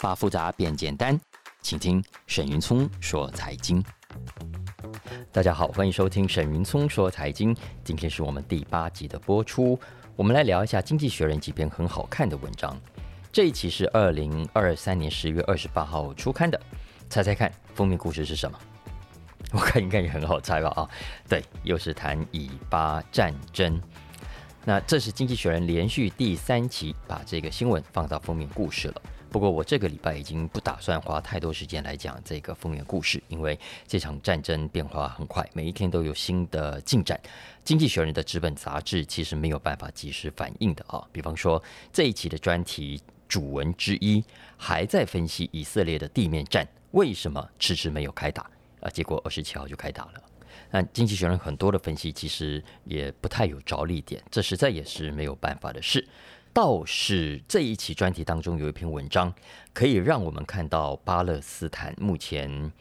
把复杂变简单，请听沈云聪说财经。大家好，欢迎收听沈云聪说财经。今天是我们第八集的播出，我们来聊一下《经济学人》几篇很好看的文章。这一期是二零二三年十月二十八号出刊的，猜猜看封面故事是什么？我看应该也很好猜吧？啊，对，又是谈以巴战争。那这是《经济学人》连续第三期把这个新闻放到封面故事了。不过我这个礼拜已经不打算花太多时间来讲这个风云故事，因为这场战争变化很快，每一天都有新的进展。《经济学人》的纸本杂志其实没有办法及时反应的啊。比方说这一期的专题主文之一还在分析以色列的地面战为什么迟迟没有开打啊，结果二十七号就开打了。那经济学人很多的分析其实也不太有着力点，这实在也是没有办法的事。倒是这一期专题当中有一篇文章，可以让我们看到巴勒斯坦目前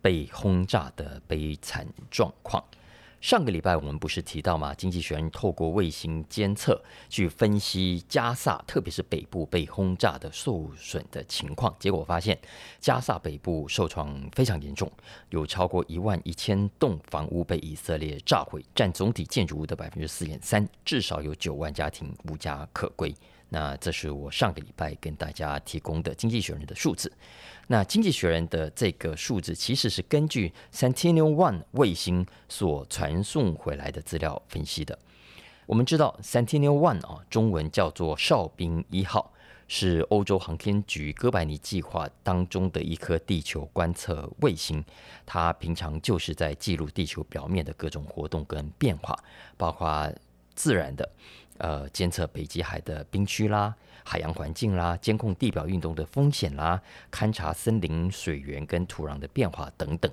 被轰炸的悲惨状况。上个礼拜我们不是提到吗？经济学人透过卫星监测去分析加萨，特别是北部被轰炸的受损的情况，结果发现加萨北部受创非常严重，有超过一万一千栋房屋被以色列炸毁，占总体建筑物的百分之四点三，至少有九万家庭无家可归。那这是我上个礼拜跟大家提供的经济学人的数字。那经济学人的这个数字其实是根据 Sentinel One 卫星所传送回来的资料分析的。我们知道 Sentinel One 啊，中文叫做哨兵一号，是欧洲航天局哥白尼计划当中的一颗地球观测卫星。它平常就是在记录地球表面的各种活动跟变化，包括自然的，呃，监测北极海的冰区啦。海洋环境啦，监控地表运动的风险啦，勘察森林、水源跟土壤的变化等等。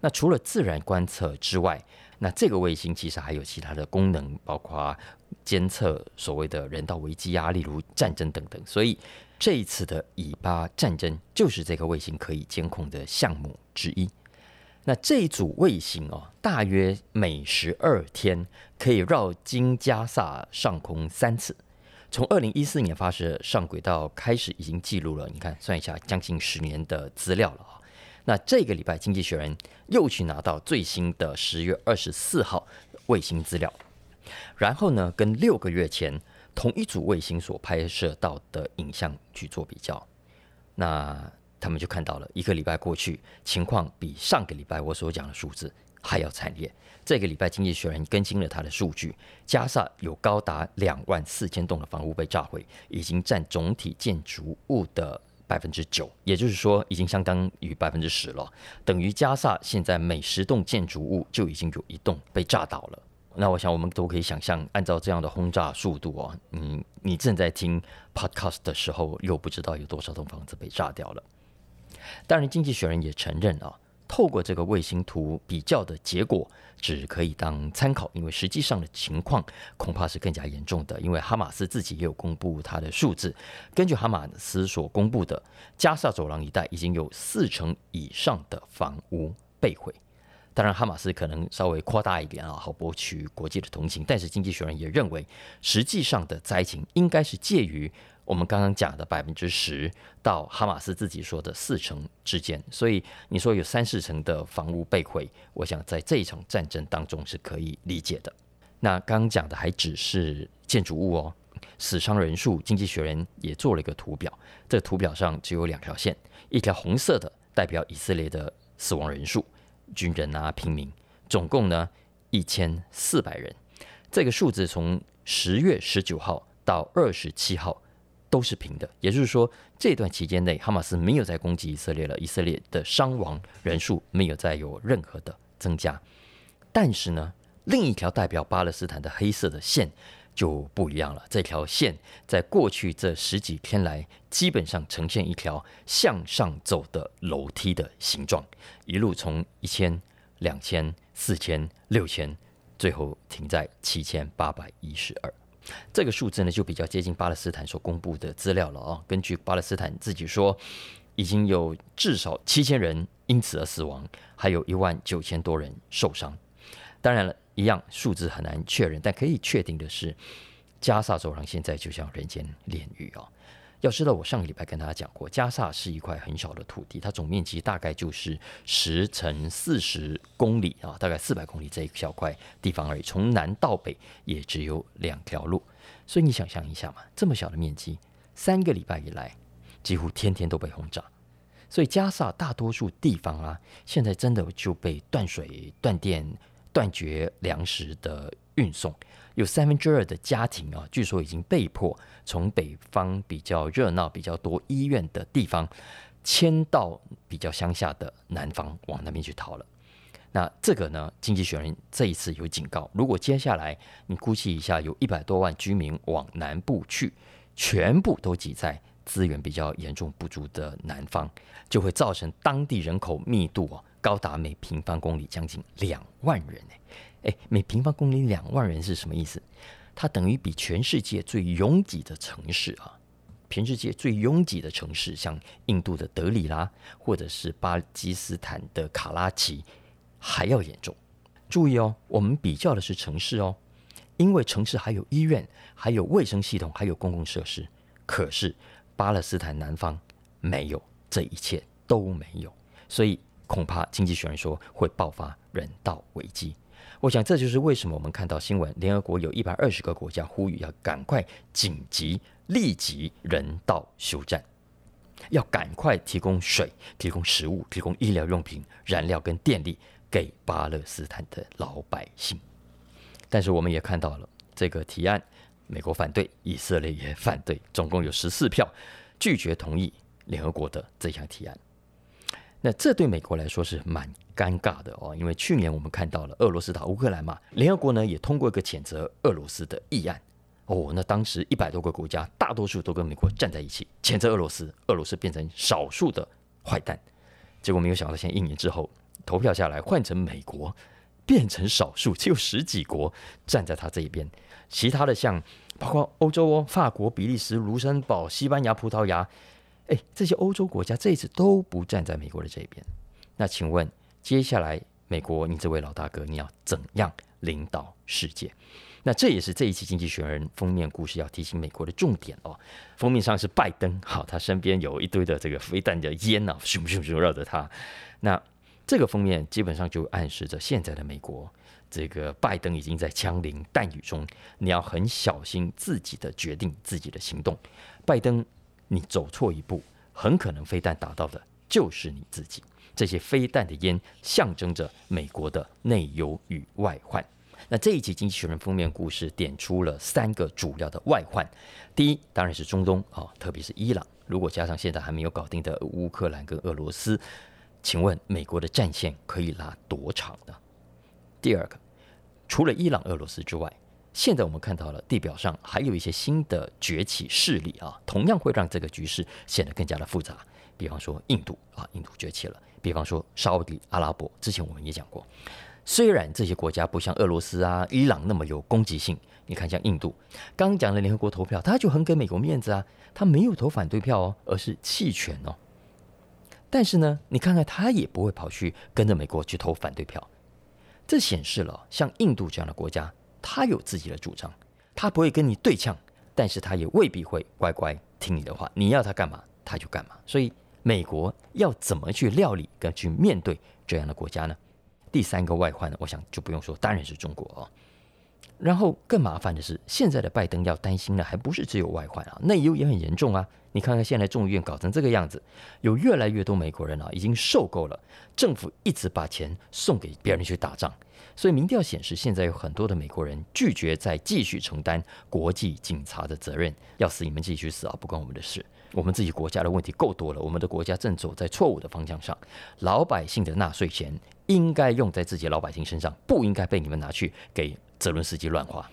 那除了自然观测之外，那这个卫星其实还有其他的功能，包括监测所谓的人道危机啊，例如战争等等。所以这一次的以巴战争就是这个卫星可以监控的项目之一。那这一组卫星哦，大约每十二天可以绕经加萨上空三次。从二零一四年发射上轨道开始，已经记录了。你看，算一下，将近十年的资料了啊。那这个礼拜，《经济学人》又去拿到最新的十月二十四号卫星资料，然后呢，跟六个月前同一组卫星所拍摄到的影像去做比较，那他们就看到了一个礼拜过去，情况比上个礼拜我所讲的数字还要惨烈。这个礼拜，《经济学人》更新了他的数据，加萨有高达两万四千栋的房屋被炸毁，已经占总体建筑物的百分之九，也就是说，已经相当于百分之十了。等于加萨现在每十栋建筑物就已经有一栋被炸倒了。那我想，我们都可以想象，按照这样的轰炸速度啊，你你正在听 Podcast 的时候，又不知道有多少栋房子被炸掉了。当然，《经济学人》也承认啊。透过这个卫星图比较的结果，只可以当参考，因为实际上的情况恐怕是更加严重的。因为哈马斯自己也有公布他的数字，根据哈马斯所公布的，加萨走廊一带已经有四成以上的房屋被毁。当然，哈马斯可能稍微夸大一点啊，好博取国际的同情。但是，经济学人也认为，实际上的灾情应该是介于。我们刚刚讲的百分之十到哈马斯自己说的四成之间，所以你说有三四成的房屋被毁，我想在这一场战争当中是可以理解的。那刚刚讲的还只是建筑物哦，死伤人数，经济学人也做了一个图表，这个图表上只有两条线，一条红色的代表以色列的死亡人数，军人啊、平民，总共呢一千四百人。这个数字从十月十九号到二十七号。都是平的，也就是说，这段期间内，哈马斯没有再攻击以色列了，以色列的伤亡人数没有再有任何的增加。但是呢，另一条代表巴勒斯坦的黑色的线就不一样了。这条线在过去这十几天来，基本上呈现一条向上走的楼梯的形状，一路从一千、两千、四千、六千，最后停在七千八百一十二。这个数字呢，就比较接近巴勒斯坦所公布的资料了啊。根据巴勒斯坦自己说，已经有至少七千人因此而死亡，还有一万九千多人受伤。当然了，一样数字很难确认，但可以确定的是，加萨走廊现在就像人间炼狱哦。要知道，我上个礼拜跟大家讲过，加萨是一块很小的土地，它总面积大概就是十乘四十公里啊，大概四百公里这一小块地方而已。从南到北也只有两条路，所以你想象一下嘛，这么小的面积，三个礼拜以来几乎天天都被轰炸，所以加萨大多数地方啊，现在真的就被断水、断电、断绝粮食的运送。有三分之二的家庭啊，据说已经被迫从北方比较热闹、比较多医院的地方，迁到比较乡下的南方，往那边去逃了。那这个呢，经济学人这一次有警告，如果接下来你估计一下，有一百多万居民往南部去，全部都挤在资源比较严重不足的南方，就会造成当地人口密度啊，高达每平方公里将近两万人诶，每平方公里两万人是什么意思？它等于比全世界最拥挤的城市啊，全世界最拥挤的城市，像印度的德里拉，或者是巴基斯坦的卡拉奇，还要严重。注意哦，我们比较的是城市哦，因为城市还有医院，还有卫生系统，还有公共设施。可是巴勒斯坦南方没有，这一切都没有，所以恐怕经济学人说会爆发人道危机。我想这就是为什么我们看到新闻，联合国有一百二十个国家呼吁要赶快紧急立即人道休战，要赶快提供水、提供食物、提供医疗用品、燃料跟电力给巴勒斯坦的老百姓。但是我们也看到了这个提案，美国反对，以色列也反对，总共有十四票拒绝同意联合国的这项提案。那这对美国来说是蛮尴尬的哦，因为去年我们看到了俄罗斯打乌克兰嘛，联合国呢也通过一个谴责俄罗斯的议案哦，那当时一百多个国家，大多数都跟美国站在一起谴责俄罗斯，俄罗斯变成少数的坏蛋，结果没有想到，现在一年之后投票下来，换成美国变成少数，只有十几国站在他这一边，其他的像包括欧洲哦，法国、比利时、卢森堡、西班牙、葡萄牙。哎，这些欧洲国家这一次都不站在美国的这边。那请问，接下来美国，你这位老大哥，你要怎样领导世界？那这也是这一期《经济学人》封面故事要提醒美国的重点哦。封面上是拜登，好，他身边有一堆的这个飞弹的烟呐、啊，咻咻咻绕着他。那这个封面基本上就暗示着现在的美国，这个拜登已经在枪林弹雨中，你要很小心自己的决定，自己的行动。拜登。你走错一步，很可能飞弹打到的就是你自己。这些飞弹的烟象征着美国的内忧与外患。那这一期《经济学人》封面故事点出了三个主要的外患。第一，当然是中东啊，特别是伊朗。如果加上现在还没有搞定的乌克兰跟俄罗斯，请问美国的战线可以拉多长呢？第二个，除了伊朗、俄罗斯之外，现在我们看到了地表上还有一些新的崛起势力啊，同样会让这个局势显得更加的复杂。比方说印度啊，印度崛起了；比方说沙乌地阿拉伯，之前我们也讲过。虽然这些国家不像俄罗斯啊、伊朗那么有攻击性，你看像印度，刚讲的联合国投票，他就很给美国面子啊，他没有投反对票哦，而是弃权哦。但是呢，你看看他也不会跑去跟着美国去投反对票，这显示了像印度这样的国家。他有自己的主张，他不会跟你对呛，但是他也未必会乖乖听你的话。你要他干嘛，他就干嘛。所以，美国要怎么去料理跟去面对这样的国家呢？第三个外患呢，我想就不用说，当然是中国哦。然后更麻烦的是，现在的拜登要担心的还不是只有外患啊，内忧也很严重啊。你看看现在众议院搞成这个样子，有越来越多美国人啊，已经受够了政府一直把钱送给别人去打仗。所以民调显示，现在有很多的美国人拒绝再继续承担国际警察的责任，要死你们继续死啊，不关我们的事。我们自己国家的问题够多了，我们的国家正走在错误的方向上。老百姓的纳税钱应该用在自己老百姓身上，不应该被你们拿去给泽伦斯基乱花。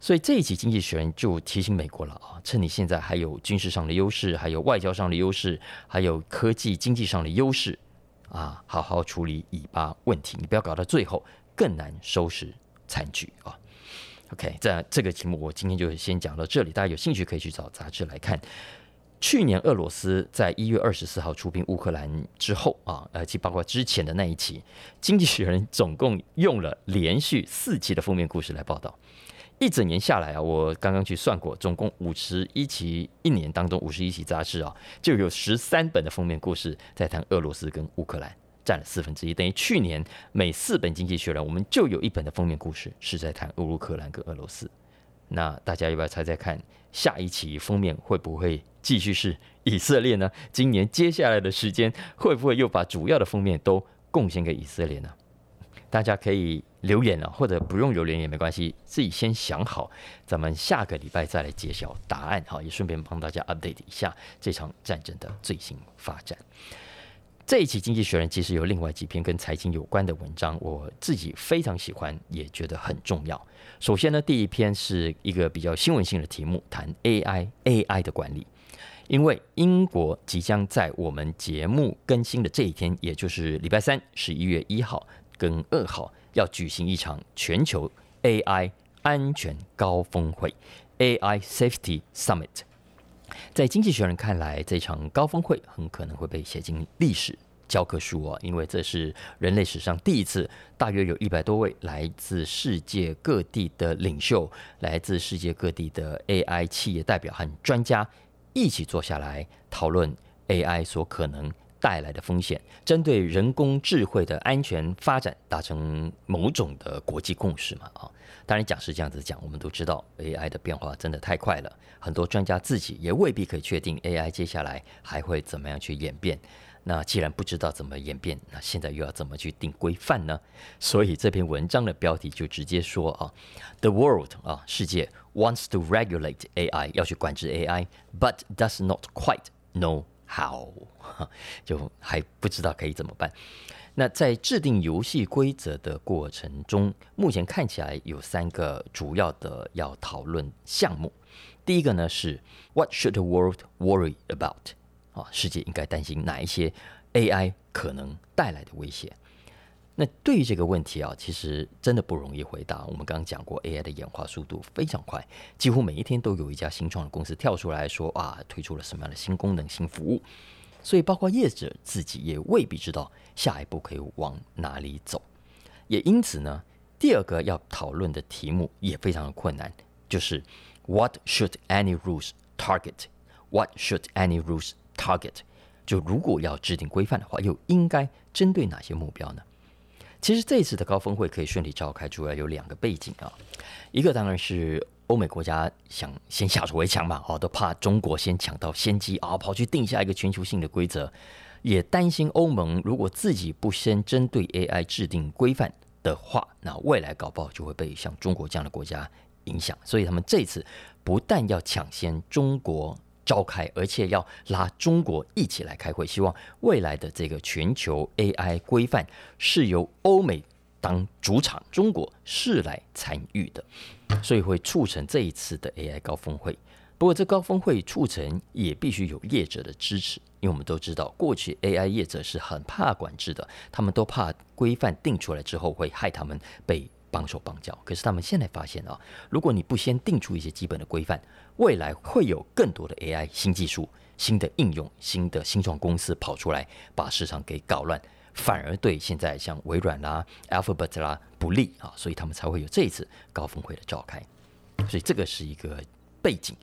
所以这一期《经济学人》就提醒美国了啊，趁你现在还有军事上的优势，还有外交上的优势，还有科技经济上的优势啊，好好处理以巴问题，你不要搞到最后。更难收拾残局啊！OK，在这个题目我今天就先讲到这里，大家有兴趣可以去找杂志来看。去年俄罗斯在一月二十四号出兵乌克兰之后啊，而且包括之前的那一期，《经济学人》总共用了连续四期的封面故事来报道。一整年下来啊，我刚刚去算过，总共五十一期，一年当中五十一期杂志啊，就有十三本的封面故事在谈俄罗斯跟乌克兰，占了四分之一，等于去年每四本经济学人，我们就有一本的封面故事是在谈乌克兰跟俄罗斯。那大家要不要猜猜看，下一期封面会不会继续是以色列呢？今年接下来的时间，会不会又把主要的封面都贡献给以色列呢？大家可以留言了，或者不用留言也没关系，自己先想好，咱们下个礼拜再来揭晓答案。好，也顺便帮大家 update 一下这场战争的最新发展。这一期《经济学人》其实有另外几篇跟财经有关的文章，我自己非常喜欢，也觉得很重要。首先呢，第一篇是一个比较新闻性的题目，谈 AI AI 的管理。因为英国即将在我们节目更新的这一天，也就是礼拜三，十一月一号跟二号，要举行一场全球 AI 安全高峰会 （AI Safety Summit）。在《经济学人》看来，这场高峰会很可能会被写进历史教科书哦，因为这是人类史上第一次，大约有一百多位来自世界各地的领袖、来自世界各地的 AI 企业代表和专家一起坐下来讨论 AI 所可能带来的风险，针对人工智慧的安全发展达成某种的国际共识嘛啊。当然讲是这样子讲，我们都知道 AI 的变化真的太快了，很多专家自己也未必可以确定 AI 接下来还会怎么样去演变。那既然不知道怎么演变，那现在又要怎么去定规范呢？所以这篇文章的标题就直接说啊，The world 啊，世界 wants to regulate AI，要去管制 AI，but does not quite know 好 就还不知道可以怎么办。那在制定游戏规则的过程中，目前看起来有三个主要的要讨论项目。第一个呢是 What should the world worry about？啊，世界应该担心哪一些 AI 可能带来的威胁？那对于这个问题啊，其实真的不容易回答。我们刚刚讲过，AI 的演化速度非常快，几乎每一天都有一家新创的公司跳出来说啊，推出了什么样的新功能、新服务。所以，包括业者自己也未必知道下一步可以往哪里走。也因此呢，第二个要讨论的题目也非常的困难，就是 What should any rules target？What should any rules target？就如果要制定规范的话，又应该针对哪些目标呢？其实这一次的高峰会可以顺利召开，主要有两个背景啊，一个当然是。欧美国家想先下手为强嘛，哦，都怕中国先抢到先机啊，跑去定下一个全球性的规则，也担心欧盟如果自己不先针对 AI 制定规范的话，那未来搞不好就会被像中国这样的国家影响。所以他们这次不但要抢先中国召开，而且要拉中国一起来开会，希望未来的这个全球 AI 规范是由欧美。当主场，中国是来参与的，所以会促成这一次的 AI 高峰会。不过，这高峰会促成也必须有业者的支持，因为我们都知道，过去 AI 业者是很怕管制的，他们都怕规范定出来之后会害他们被绑手绑脚。可是他们现在发现啊，如果你不先定出一些基本的规范，未来会有更多的 AI 新技术、新的应用、新的新创公司跑出来，把市场给搞乱。反而对现在像微软啦、Alphabet 啦不利啊，所以他们才会有这一次高峰会的召开。所以这个是一个背景。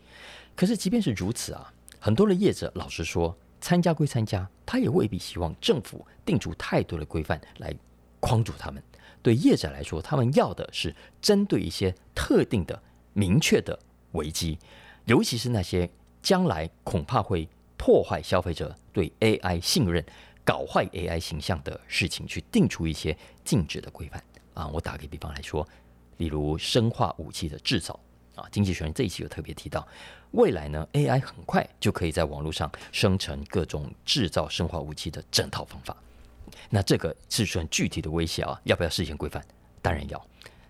可是即便是如此啊，很多的业者老实说，参加归参加，他也未必希望政府定出太多的规范来框住他们。对业者来说，他们要的是针对一些特定的、明确的危机，尤其是那些将来恐怕会破坏消费者对 AI 信任。搞坏 AI 形象的事情，去定出一些禁止的规范啊！我打个比方来说，例如生化武器的制造啊，经济学人这一期有特别提到，未来呢，AI 很快就可以在网络上生成各种制造生化武器的整套方法。那这个是算具体的威胁啊，要不要事先规范？当然要。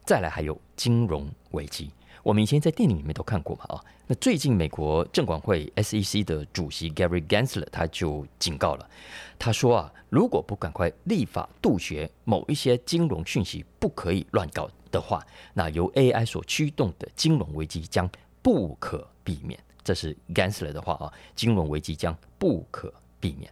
再来还有金融危机。我们以前在电影里面都看过嘛，啊，那最近美国证管会 SEC 的主席 Gary Gensler 他就警告了，他说啊，如果不赶快立法杜绝某一些金融讯息不可以乱搞的话，那由 AI 所驱动的金融危机将不可避免。这是 Gensler 的话啊，金融危机将不可避免。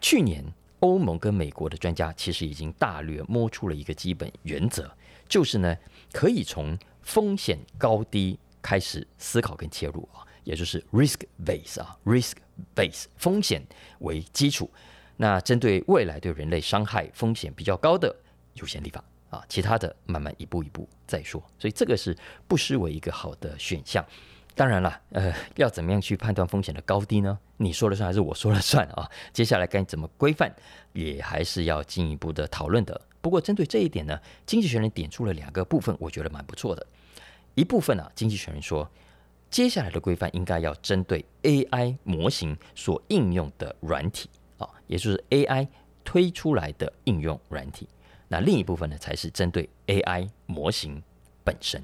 去年欧盟跟美国的专家其实已经大略摸出了一个基本原则，就是呢，可以从风险高低开始思考跟切入啊，也就是 risk base 啊，risk base 风险为基础。那针对未来对人类伤害风险比较高的优先立法啊，其他的慢慢一步一步再说。所以这个是不失为一个好的选项。当然了，呃，要怎么样去判断风险的高低呢？你说了算还是我说了算啊？接下来该怎么规范，也还是要进一步的讨论的。不过针对这一点呢，经济学人点出了两个部分，我觉得蛮不错的。一部分啊，经济学人说，接下来的规范应该要针对 AI 模型所应用的软体啊，也就是 AI 推出来的应用软体。那另一部分呢，才是针对 AI 模型本身。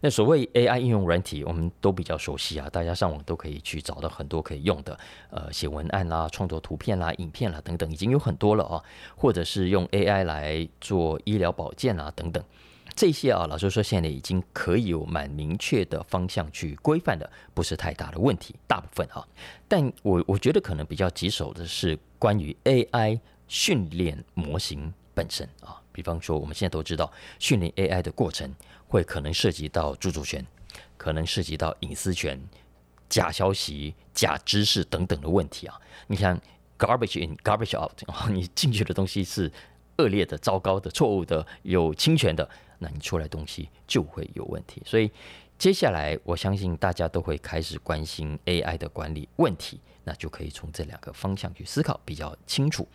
那所谓 AI 应用软体，我们都比较熟悉啊，大家上网都可以去找到很多可以用的，呃，写文案啦、创作图片啦、影片啦等等，已经有很多了啊。或者是用 AI 来做医疗保健啊等等，这些啊，老实说，现在已经可以有蛮明确的方向去规范的，不是太大的问题，大部分啊。但我我觉得可能比较棘手的是关于 AI 训练模型本身啊，比方说我们现在都知道训练 AI 的过程。会可能涉及到著作权，可能涉及到隐私权、假消息、假知识等等的问题啊。你看，garbage in, garbage out，你进去的东西是恶劣的、糟糕的、错误的、有侵权的，那你出来东西就会有问题。所以。接下来，我相信大家都会开始关心 AI 的管理问题，那就可以从这两个方向去思考，比较清楚。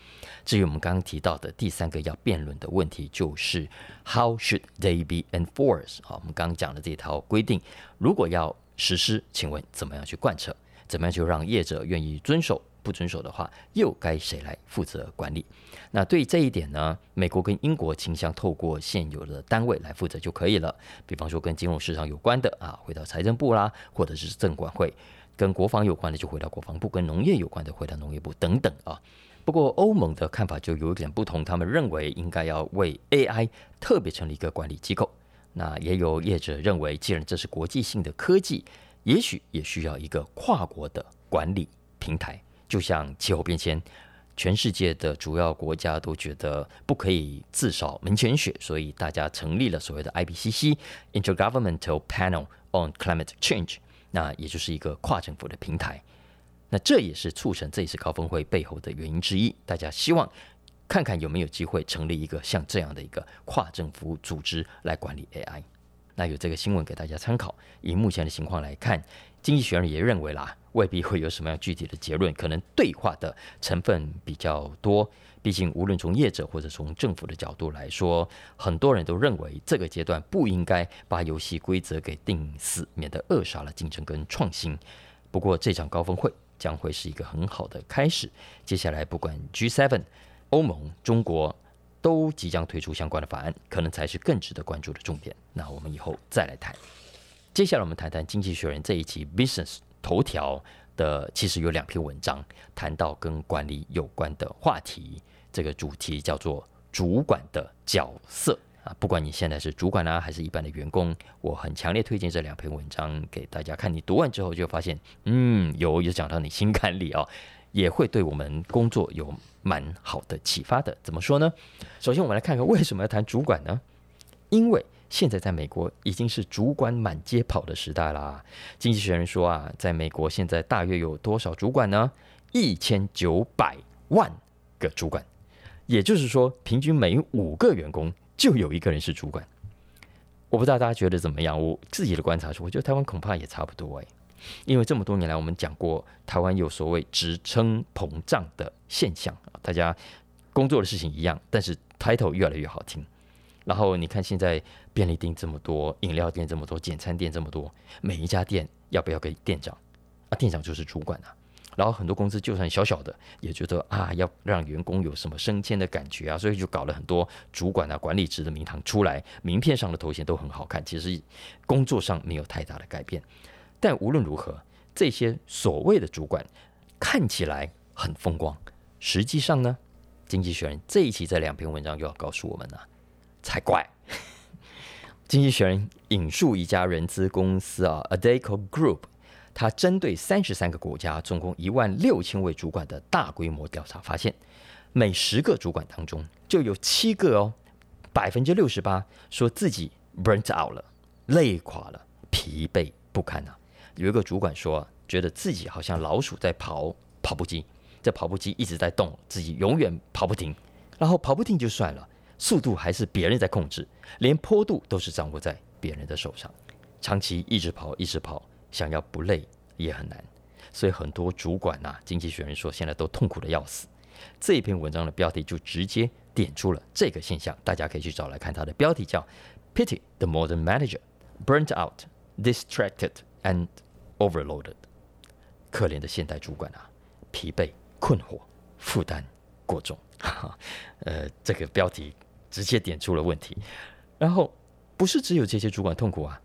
至于我们刚刚提到的第三个要辩论的问题，就是 How should they be enforced？好，我们刚刚讲的这套规定，如果要实施，请问怎么样去贯彻？怎么样就让业者愿意遵守？不遵守的话，又该谁来负责管理？那对于这一点呢，美国跟英国倾向透过现有的单位来负责就可以了。比方说跟金融市场有关的啊，回到财政部啦，或者是证管会；跟国防有关的就回到国防部；跟农业有关的回到农业部等等啊。不过欧盟的看法就有一点不同，他们认为应该要为 AI 特别成立一个管理机构。那也有业者认为，既然这是国际性的科技，也许也需要一个跨国的管理平台。就像气候变迁，全世界的主要国家都觉得不可以自扫门前雪，所以大家成立了所谓的 IPCC（Intergovernmental Panel on Climate Change），那也就是一个跨政府的平台。那这也是促成这一次高峰会背后的原因之一。大家希望看看有没有机会成立一个像这样的一个跨政府组织来管理 AI。那有这个新闻给大家参考。以目前的情况来看，经济学人也认为啦。未必会有什么样具体的结论，可能对话的成分比较多。毕竟，无论从业者或者从政府的角度来说，很多人都认为这个阶段不应该把游戏规则给定死，免得扼杀了竞争跟创新。不过，这场高峰会将会是一个很好的开始。接下来，不管 G7、欧盟、中国都即将推出相关的法案，可能才是更值得关注的重点。那我们以后再来谈。接下来，我们谈谈《经济学人》这一期 Business。头条的其实有两篇文章谈到跟管理有关的话题，这个主题叫做主管的角色啊。不管你现在是主管啊，还是一般的员工，我很强烈推荐这两篇文章给大家看。你读完之后就发现，嗯，有有讲到你心坎里啊，也会对我们工作有蛮好的启发的。怎么说呢？首先，我们来看看为什么要谈主管呢？因为现在在美国已经是主管满街跑的时代啦。经济学人说啊，在美国现在大约有多少主管呢？一千九百万个主管，也就是说，平均每五个员工就有一个人是主管。我不知道大家觉得怎么样？我自己的观察是，我觉得台湾恐怕也差不多哎，因为这么多年来我们讲过，台湾有所谓职称膨胀的现象啊，大家工作的事情一样，但是 title 越来越好听。然后你看，现在便利店这么多，饮料店这么多，简餐店这么多，每一家店要不要给店长？啊，店长就是主管啊。然后很多公司就算小小的，也觉得啊，要让员工有什么升迁的感觉啊，所以就搞了很多主管啊、管理职的名堂出来，名片上的头衔都很好看。其实工作上没有太大的改变。但无论如何，这些所谓的主管看起来很风光，实际上呢，经济学人这一期这两篇文章就要告诉我们了。才怪！经济学人引述一家人资公司啊，Adeco Group，他针对三十三个国家，总共一万六千位主管的大规模调查发现，每十个主管当中就有七个哦，百分之六十八说自己 burnt out 了，累垮了，疲惫不堪啊。有一个主管说，觉得自己好像老鼠在跑跑步机，这跑步机一直在动，自己永远跑不停。然后跑不停就算了，速度还是别人在控制，连坡度都是掌握在别人的手上。长期一直跑，一直跑，想要不累也很难。所以很多主管呐、啊，经济学人说现在都痛苦的要死。这一篇文章的标题就直接点出了这个现象，大家可以去找来看。它的标题叫 “Pity the modern manager, burnt out, distracted and overloaded”。可怜的现代主管啊，疲惫、困惑、负担过重。哈哈，呃，这个标题直接点出了问题。然后，不是只有这些主管痛苦啊，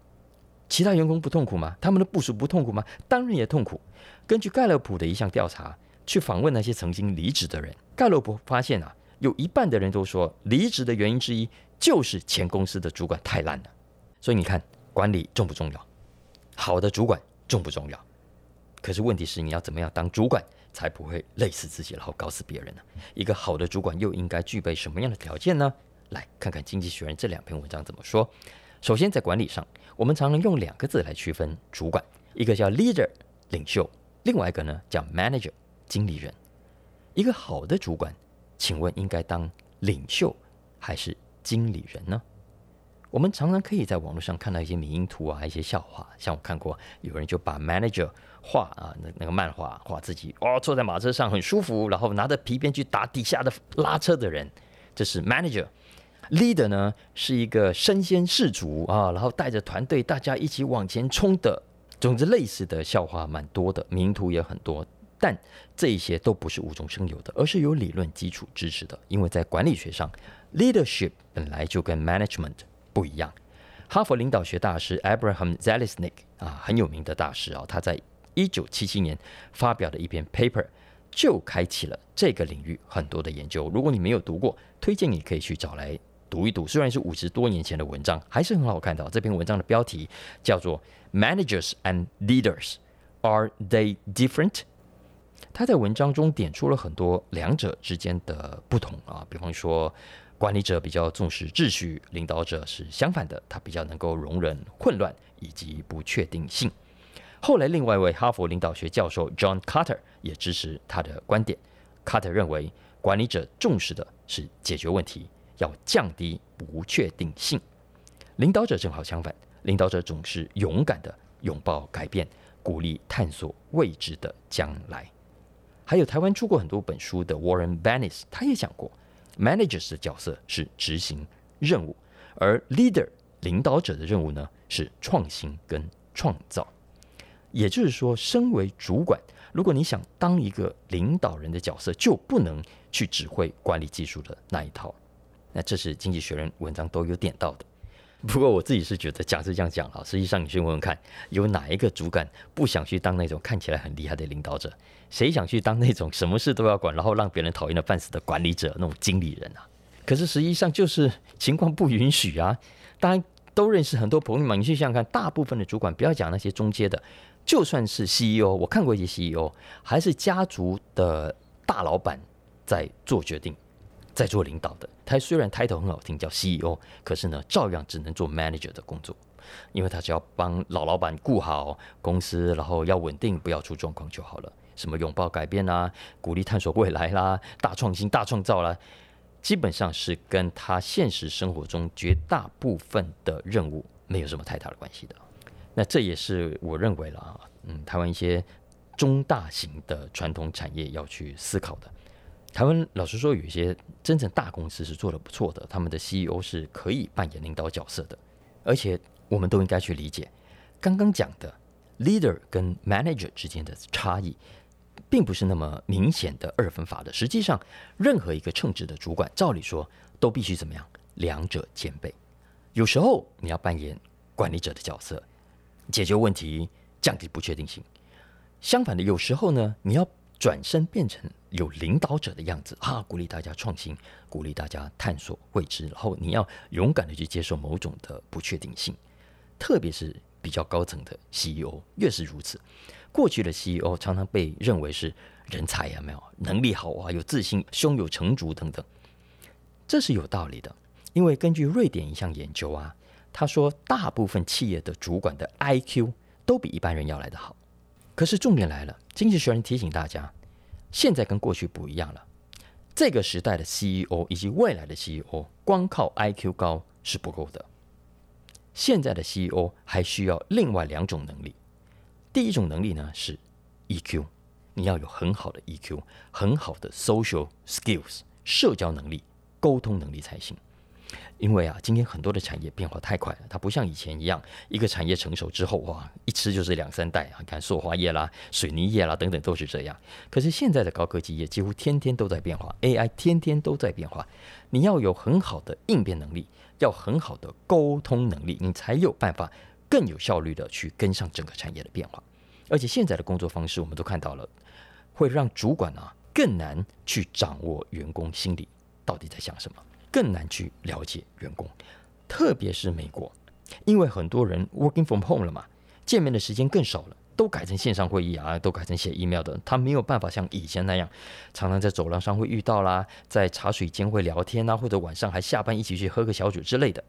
其他员工不痛苦吗？他们的部署不痛苦吗？当然也痛苦。根据盖洛普的一项调查，去访问那些曾经离职的人，盖洛普发现啊，有一半的人都说离职的原因之一就是前公司的主管太烂了。所以你看，管理重不重要？好的主管重不重要？可是问题是，你要怎么样当主管才不会累死自己，然后搞死别人呢？一个好的主管又应该具备什么样的条件呢？来看看《经济学人》这两篇文章怎么说。首先，在管理上，我们常常用两个字来区分主管，一个叫 leader，领袖。另外一个呢，叫 manager 经理人。一个好的主管，请问应该当领袖还是经理人呢？我们常常可以在网络上看到一些迷因图啊，一些笑话。像我看过，有人就把 manager 画啊，那那个漫画画自己哦，坐在马车上很舒服，然后拿着皮鞭去打底下的拉车的人，这是 manager。Leader 呢，是一个身先士卒啊，然后带着团队大家一起往前冲的。总之，类似的笑话蛮多的，名图也很多，但这一些都不是无中生有的，而是有理论基础支持的。因为在管理学上，leadership 本来就跟 management 不一样。哈佛领导学大师 Abraham Zalesnik 啊，很有名的大师啊，他在一九七七年发表的一篇 paper 就开启了这个领域很多的研究。如果你没有读过，推荐你可以去找来读一读。虽然是五十多年前的文章，还是很好看的。这篇文章的标题叫做。Managers and leaders, are they different? 他在文章中点出了很多两者之间的不同啊，比方说，管理者比较重视秩序，领导者是相反的，他比较能够容忍混乱以及不确定性。后来，另外一位哈佛领导学教授 John Carter 也支持他的观点。Carter 认为，管理者重视的是解决问题，要降低不确定性；领导者正好相反。领导者总是勇敢地拥抱改变，鼓励探索未知的将来。还有台湾出过很多本书的 Warren Bennis，他也讲过，managers 的角色是执行任务，而 leader 领导者的任务呢是创新跟创造。也就是说，身为主管，如果你想当一个领导人的角色，就不能去指挥管理技术的那一套。那这是经济学人文章都有点到的。不过我自己是觉得讲是这样讲了，实际上你去问问看，有哪一个主管不想去当那种看起来很厉害的领导者？谁想去当那种什么事都要管，然后让别人讨厌的半死的管理者那种经理人啊？可是实际上就是情况不允许啊！当然都认识很多朋友嘛，你去想想看，大部分的主管不要讲那些中阶的，就算是 CEO，我看过一些 CEO，还是家族的大老板在做决定。在做领导的，他虽然抬头很好听，叫 CEO，可是呢，照样只能做 manager 的工作，因为他只要帮老老板顾好公司，然后要稳定，不要出状况就好了。什么拥抱改变啦，鼓励探索未来啦，大创新、大创造啦，基本上是跟他现实生活中绝大部分的任务没有什么太大的关系的。那这也是我认为了啊，嗯，台湾一些中大型的传统产业要去思考的。台湾老实说，有一些真正大公司是做得不错的，他们的 CEO 是可以扮演领导角色的，而且我们都应该去理解，刚刚讲的 leader 跟 manager 之间的差异，并不是那么明显的二分法的。实际上，任何一个称职的主管，照理说都必须怎么样，两者兼备。有时候你要扮演管理者的角色，解决问题，降低不确定性；相反的，有时候呢，你要转身变成有领导者的样子啊，鼓励大家创新，鼓励大家探索未知，然后你要勇敢的去接受某种的不确定性，特别是比较高层的 CEO 越是如此。过去的 CEO 常常被认为是人才啊，没有能力好啊，有自信，胸有成竹等等，这是有道理的。因为根据瑞典一项研究啊，他说，大部分企业的主管的 IQ 都比一般人要来得好。可是重点来了，经济学人提醒大家，现在跟过去不一样了。这个时代的 CEO 以及未来的 CEO，光靠 IQ 高是不够的。现在的 CEO 还需要另外两种能力。第一种能力呢是 EQ，你要有很好的 EQ，很好的 social skills，社交能力、沟通能力才行。因为啊，今天很多的产业变化太快了，它不像以前一样，一个产业成熟之后，哇，一吃就是两三代啊。看塑化业啦、水泥业啦等等都是这样。可是现在的高科技业几乎天天都在变化，AI 天天都在变化。你要有很好的应变能力，要很好的沟通能力，你才有办法更有效率的去跟上整个产业的变化。而且现在的工作方式，我们都看到了，会让主管啊更难去掌握员工心里到底在想什么。更难去了解员工，特别是美国，因为很多人 working from home 了嘛，见面的时间更少了，都改成线上会议啊，都改成写 email 的，他没有办法像以前那样，常常在走廊上会遇到啦，在茶水间会聊天啊，或者晚上还下班一起去喝个小酒之类的。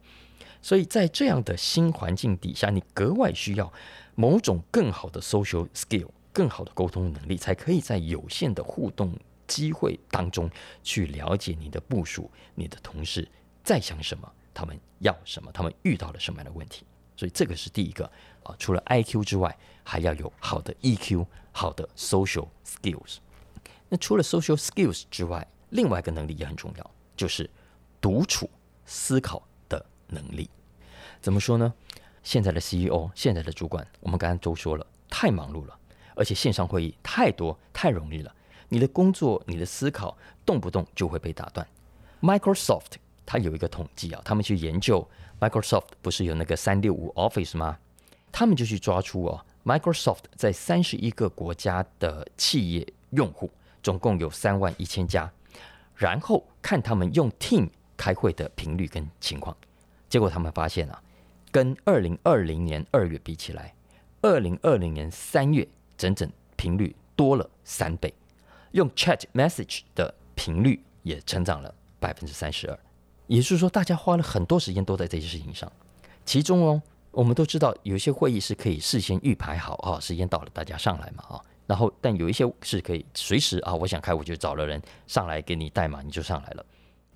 所以在这样的新环境底下，你格外需要某种更好的 social skill，更好的沟通能力，才可以在有限的互动。机会当中去了解你的部署、你的同事在想什么，他们要什么，他们遇到了什么样的问题。所以这个是第一个啊，除了 IQ 之外，还要有好的 EQ、好的 social skills。那除了 social skills 之外，另外一个能力也很重要，就是独处思考的能力。怎么说呢？现在的 CEO、现在的主管，我们刚刚都说了，太忙碌了，而且线上会议太多，太容易了。你的工作、你的思考，动不动就会被打断。Microsoft 它有一个统计啊，他们去研究 Microsoft 不是有那个三六五 Office 吗？他们就去抓出哦，Microsoft 在三十一个国家的企业用户总共有三万一千家，然后看他们用 Team 开会的频率跟情况，结果他们发现啊，跟二零二零年二月比起来，二零二零年三月整整频率多了三倍。用 Chat Message 的频率也成长了百分之三十二，也就是说，大家花了很多时间都在这些事情上。其中哦，我们都知道有些会议是可以事先预排好啊，时间到了大家上来嘛啊。然后，但有一些是可以随时啊，我想开我就找了人上来给你代码，你就上来了。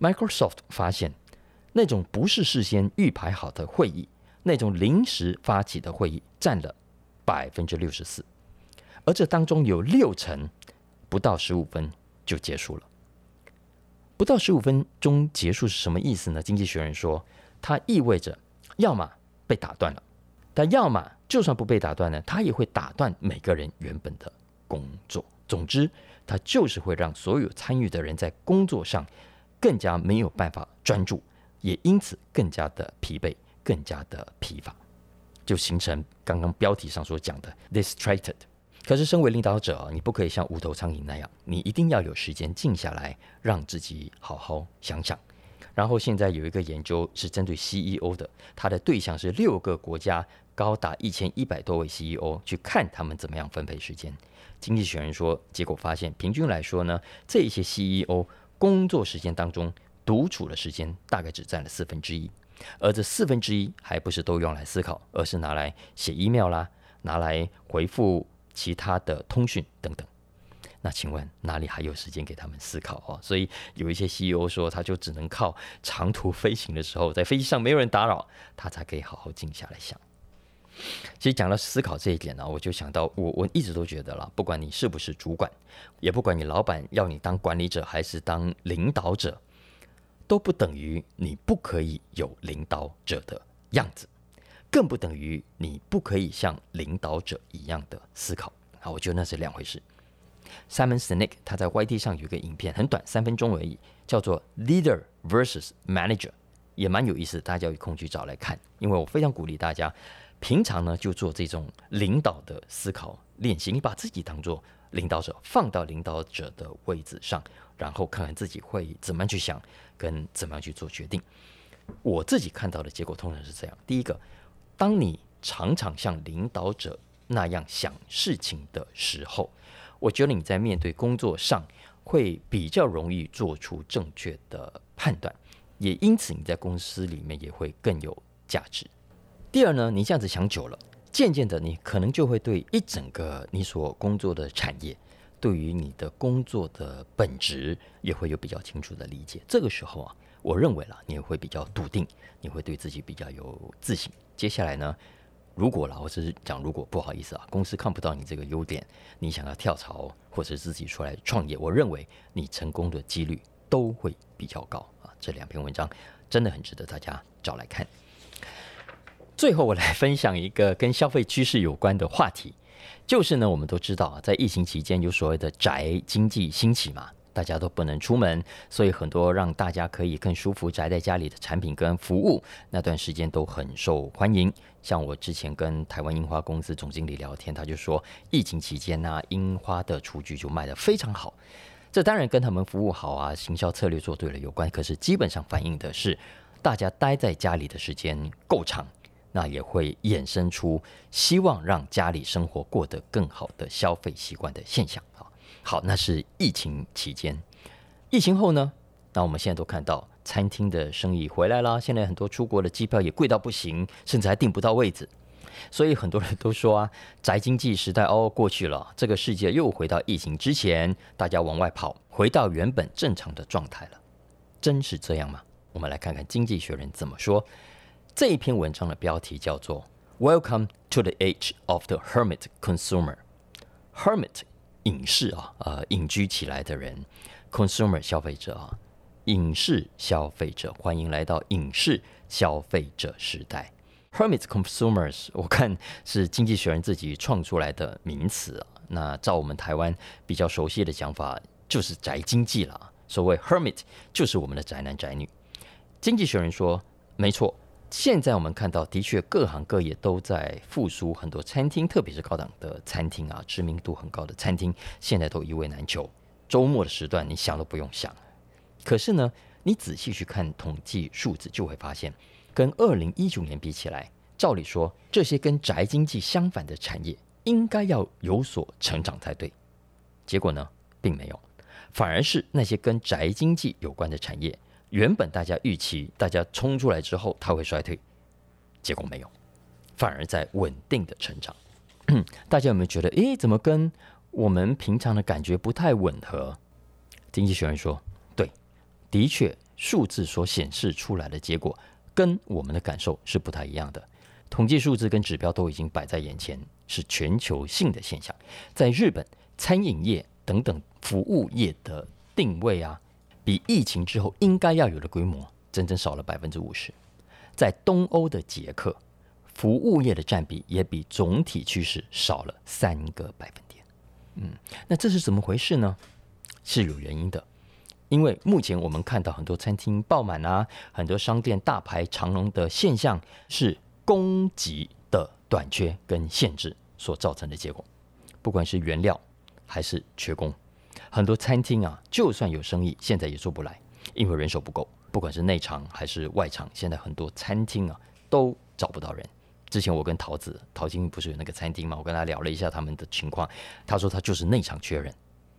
Microsoft 发现，那种不是事先预排好的会议，那种临时发起的会议占了百分之六十四，而这当中有六成。不到十五分就结束了。不到十五分钟结束是什么意思呢？经济学人说，它意味着要么被打断了，但要么就算不被打断呢，它也会打断每个人原本的工作。总之，它就是会让所有参与的人在工作上更加没有办法专注，也因此更加的疲惫，更加的疲乏，就形成刚刚标题上所讲的 distracted。可是，身为领导者，你不可以像无头苍蝇那样，你一定要有时间静下来，让自己好好想想。然后，现在有一个研究是针对 CEO 的，他的对象是六个国家，高达一千一百多位 CEO，去看他们怎么样分配时间。经济学人说，结果发现，平均来说呢，这些 CEO 工作时间当中，独处的时间大概只占了四分之一，而这四分之一还不是都用来思考，而是拿来写 email 啦，拿来回复。其他的通讯等等，那请问哪里还有时间给他们思考哦？所以有一些 CEO 说，他就只能靠长途飞行的时候，在飞机上没有人打扰，他才可以好好静下来想。其实讲到思考这一点呢，我就想到我我一直都觉得啦，不管你是不是主管，也不管你老板要你当管理者还是当领导者，都不等于你不可以有领导者的样子。更不等于你不可以像领导者一样的思考啊！我觉得那是两回事。Simon Sinek 他在 YT 上有一个影片，很短，三分钟而已，叫做 Leader vs Manager，也蛮有意思，大家有空去找来看。因为我非常鼓励大家，平常呢就做这种领导的思考练习，你把自己当做领导者，放到领导者的位置上，然后看看自己会怎么样去想，跟怎么样去做决定。我自己看到的结果通常是这样：第一个。当你常常像领导者那样想事情的时候，我觉得你在面对工作上会比较容易做出正确的判断，也因此你在公司里面也会更有价值。第二呢，你这样子想久了，渐渐的你可能就会对一整个你所工作的产业，对于你的工作的本质也会有比较清楚的理解。这个时候啊，我认为了，你也会比较笃定，你会对自己比较有自信。接下来呢，如果老师讲如果不好意思啊，公司看不到你这个优点，你想要跳槽或者自己出来创业，我认为你成功的几率都会比较高啊。这两篇文章真的很值得大家找来看。最后，我来分享一个跟消费趋势有关的话题，就是呢，我们都知道啊，在疫情期间有所谓的宅经济兴起嘛，大家都不能出门，所以很多让大家可以更舒服宅在家里的产品跟服务，那段时间都很受欢迎。像我之前跟台湾樱花公司总经理聊天，他就说，疫情期间呢，樱花的厨具就卖得非常好。这当然跟他们服务好啊，行销策略做对了有关，可是基本上反映的是大家待在家里的时间够长。那也会衍生出希望让家里生活过得更好的消费习惯的现象啊。好，那是疫情期间，疫情后呢？那我们现在都看到餐厅的生意回来了，现在很多出国的机票也贵到不行，甚至还订不到位置。所以很多人都说啊，宅经济时代哦过去了，这个世界又回到疫情之前，大家往外跑，回到原本正常的状态了。真是这样吗？我们来看看《经济学人》怎么说。这一篇文章的标题叫做 “Welcome to the Age of the Hermit Consumer”。Hermit 隐士啊，呃，隐居起来的人；consumer 消费者啊，隐士消费者，欢迎来到隐士消费者时代。Hermit consumers，我看是经济学人自己创出来的名词啊。那照我们台湾比较熟悉的讲法，就是宅经济了。所谓 Hermit，就是我们的宅男宅女。经济学人说，没错。现在我们看到，的确各行各业都在复苏，很多餐厅，特别是高档的餐厅啊，知名度很高的餐厅，现在都一位难求。周末的时段，你想都不用想。可是呢，你仔细去看统计数字，就会发现，跟二零一九年比起来，照理说，这些跟宅经济相反的产业应该要有所成长才对。结果呢，并没有，反而是那些跟宅经济有关的产业。原本大家预期，大家冲出来之后，它会衰退，结果没有，反而在稳定的成长。大家有没有觉得，诶，怎么跟我们平常的感觉不太吻合？经济学人说，对，的确，数字所显示出来的结果跟我们的感受是不太一样的。统计数字跟指标都已经摆在眼前，是全球性的现象。在日本，餐饮业等等服务业的定位啊。比疫情之后应该要有的规模，整整少了百分之五十。在东欧的捷克，服务业的占比也比总体趋势少了三个百分点。嗯，那这是怎么回事呢？是有原因的，因为目前我们看到很多餐厅爆满啊，很多商店大排长龙的现象，是供给的短缺跟限制所造成的结果。不管是原料还是缺工。很多餐厅啊，就算有生意，现在也做不来，因为人手不够。不管是内场还是外场，现在很多餐厅啊都找不到人。之前我跟陶子陶晶不是有那个餐厅吗？我跟他聊了一下他们的情况，他说他就是内场缺人。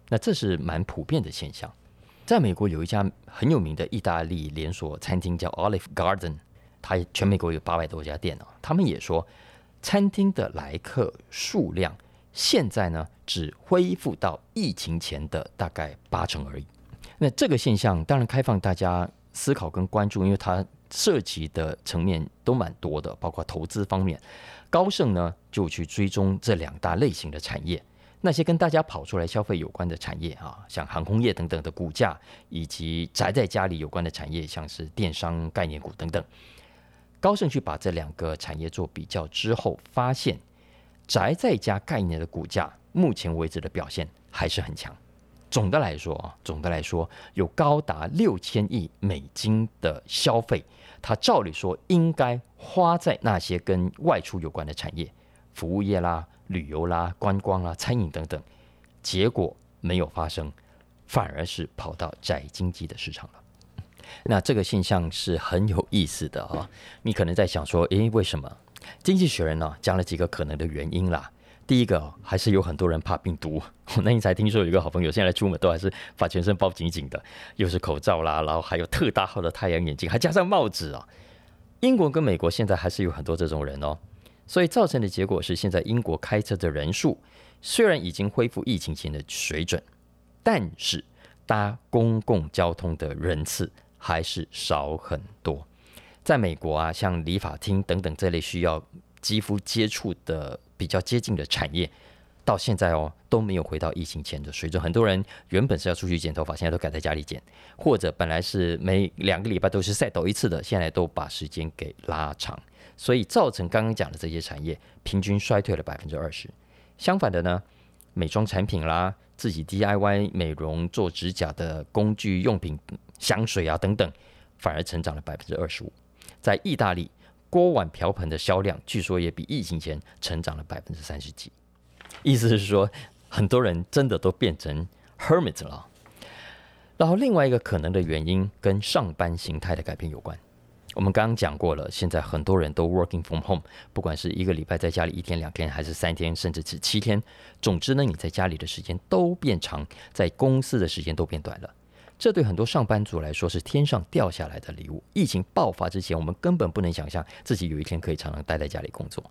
那这是蛮普遍的现象。在美国有一家很有名的意大利连锁餐厅叫 Olive Garden，它全美国有八百多家店啊。他们也说，餐厅的来客数量。现在呢，只恢复到疫情前的大概八成而已。那这个现象当然开放大家思考跟关注，因为它涉及的层面都蛮多的，包括投资方面。高盛呢就去追踪这两大类型的产业，那些跟大家跑出来消费有关的产业啊，像航空业等等的股价，以及宅在家里有关的产业，像是电商概念股等等。高盛去把这两个产业做比较之后，发现。宅在家概念的股价，目前为止的表现还是很强。总的来说啊，总的来说，有高达六千亿美金的消费，它照理说应该花在那些跟外出有关的产业，服务业啦、旅游啦、观光啦、餐饮等等，结果没有发生，反而是跑到宅经济的市场了。那这个现象是很有意思的啊，你可能在想说，诶，为什么？经济学人呢讲了几个可能的原因啦。第一个还是有很多人怕病毒。那你才听说有一个好朋友现在出门都还是把全身包紧紧的，又是口罩啦，然后还有特大号的太阳眼镜，还加上帽子啊。英国跟美国现在还是有很多这种人哦，所以造成的结果是，现在英国开车的人数虽然已经恢复疫情前的水准，但是搭公共交通的人次还是少很多。在美国啊，像理发厅等等这类需要肌肤接触的比较接近的产业。到现在哦都没有回到疫情前的水准，很多人原本是要出去剪头发，现在都改在家里剪，或者本来是每两个礼拜都是晒抖一次的，现在都把时间给拉长，所以造成刚刚讲的这些产业平均衰退了百分之二十。相反的呢，美妆产品啦，自己 DIY 美容做指甲的工具用品、香水啊等等，反而成长了百分之二十五。在意大利，锅碗瓢盆的销量据说也比疫情前成长了百分之三十几。意思是说，很多人真的都变成 hermit 了。然后另外一个可能的原因跟上班形态的改变有关。我们刚刚讲过了，现在很多人都 working from home，不管是一个礼拜在家里一天两天，还是三天，甚至是七天，总之呢，你在家里的时间都变长，在公司的时间都变短了。这对很多上班族来说是天上掉下来的礼物。疫情爆发之前，我们根本不能想象自己有一天可以常常待在家里工作。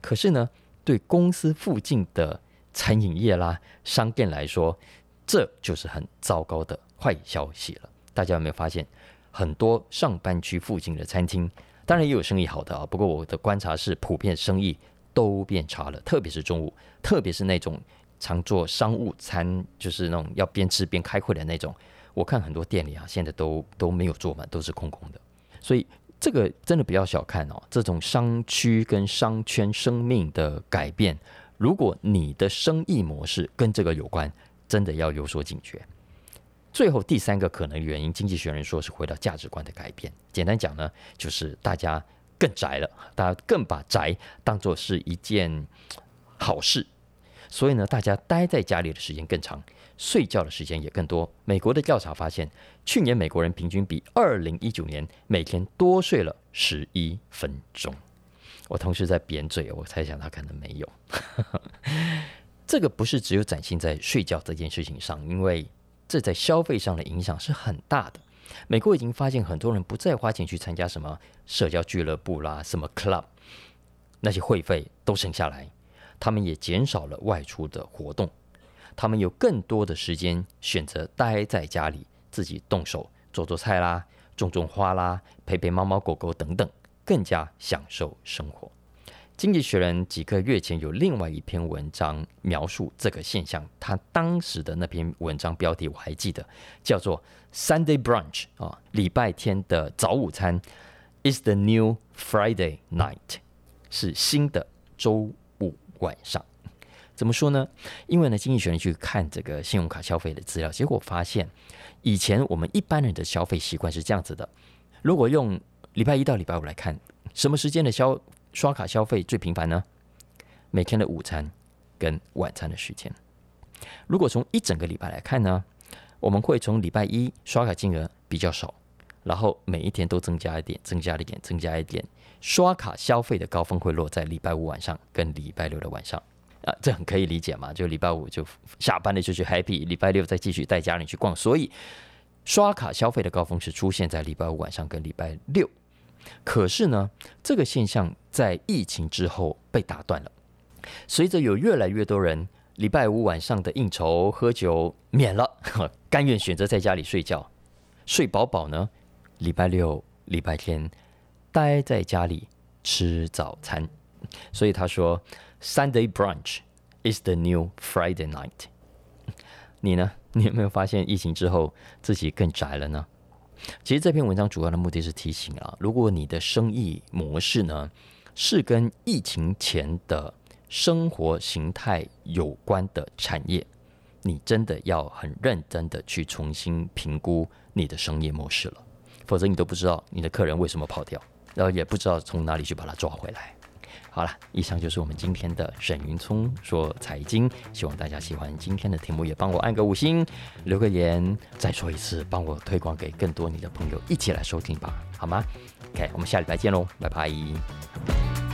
可是呢，对公司附近的餐饮业啦、商店来说，这就是很糟糕的坏消息了。大家有没有发现，很多上班区附近的餐厅，当然也有生意好的啊，不过我的观察是，普遍生意都变差了，特别是中午，特别是那种常做商务餐，就是那种要边吃边开会的那种，我看很多店里啊，现在都都没有坐满，都是空空的，所以。这个真的不要小看哦，这种商区跟商圈生命的改变，如果你的生意模式跟这个有关，真的要有所警觉。最后第三个可能原因，经济学人说是回到价值观的改变。简单讲呢，就是大家更宅了，大家更把宅当作是一件好事，所以呢，大家待在家里的时间更长。睡觉的时间也更多。美国的调查发现，去年美国人平均比二零一九年每天多睡了十一分钟。我同事在扁嘴，我猜想他可能没有。这个不是只有展现在睡觉这件事情上，因为这在消费上的影响是很大的。美国已经发现，很多人不再花钱去参加什么社交俱乐部啦、什么 club，那些会费都省下来，他们也减少了外出的活动。他们有更多的时间选择待在家里，自己动手做做菜啦，种种花啦，陪陪猫猫狗狗等等，更加享受生活。经济学人几个月前有另外一篇文章描述这个现象，他当时的那篇文章标题我还记得，叫做 Sunday Brunch 啊，礼拜天的早午餐 is the new Friday night，是新的周五晚上。怎么说呢？因为呢，经济学人去看这个信用卡消费的资料，结果发现，以前我们一般人的消费习惯是这样子的：如果用礼拜一到礼拜五来看，什么时间的消刷卡消费最频繁呢？每天的午餐跟晚餐的时间。如果从一整个礼拜来看呢，我们会从礼拜一刷卡金额比较少，然后每一天都增加一点，增加一点，增加一点，刷卡消费的高峰会落在礼拜五晚上跟礼拜六的晚上。啊，这很可以理解嘛，就礼拜五就下班了就去 happy，礼拜六再继续带家人去逛，所以刷卡消费的高峰是出现在礼拜五晚上跟礼拜六。可是呢，这个现象在疫情之后被打断了。随着有越来越多人礼拜五晚上的应酬喝酒免了，甘愿选择在家里睡觉，睡饱饱呢，礼拜六、礼拜天待在家里吃早餐。所以他说。Sunday brunch is the new Friday night。你呢？你有没有发现疫情之后自己更宅了呢？其实这篇文章主要的目的是提醒啊，如果你的生意模式呢是跟疫情前的生活形态有关的产业，你真的要很认真的去重新评估你的商业模式了，否则你都不知道你的客人为什么跑掉，然后也不知道从哪里去把他抓回来。好了，以上就是我们今天的沈云聪说财经，希望大家喜欢今天的题目，也帮我按个五星，留个言，再说一次，帮我推广给更多你的朋友一起来收听吧，好吗？OK，我们下礼拜见喽，拜拜。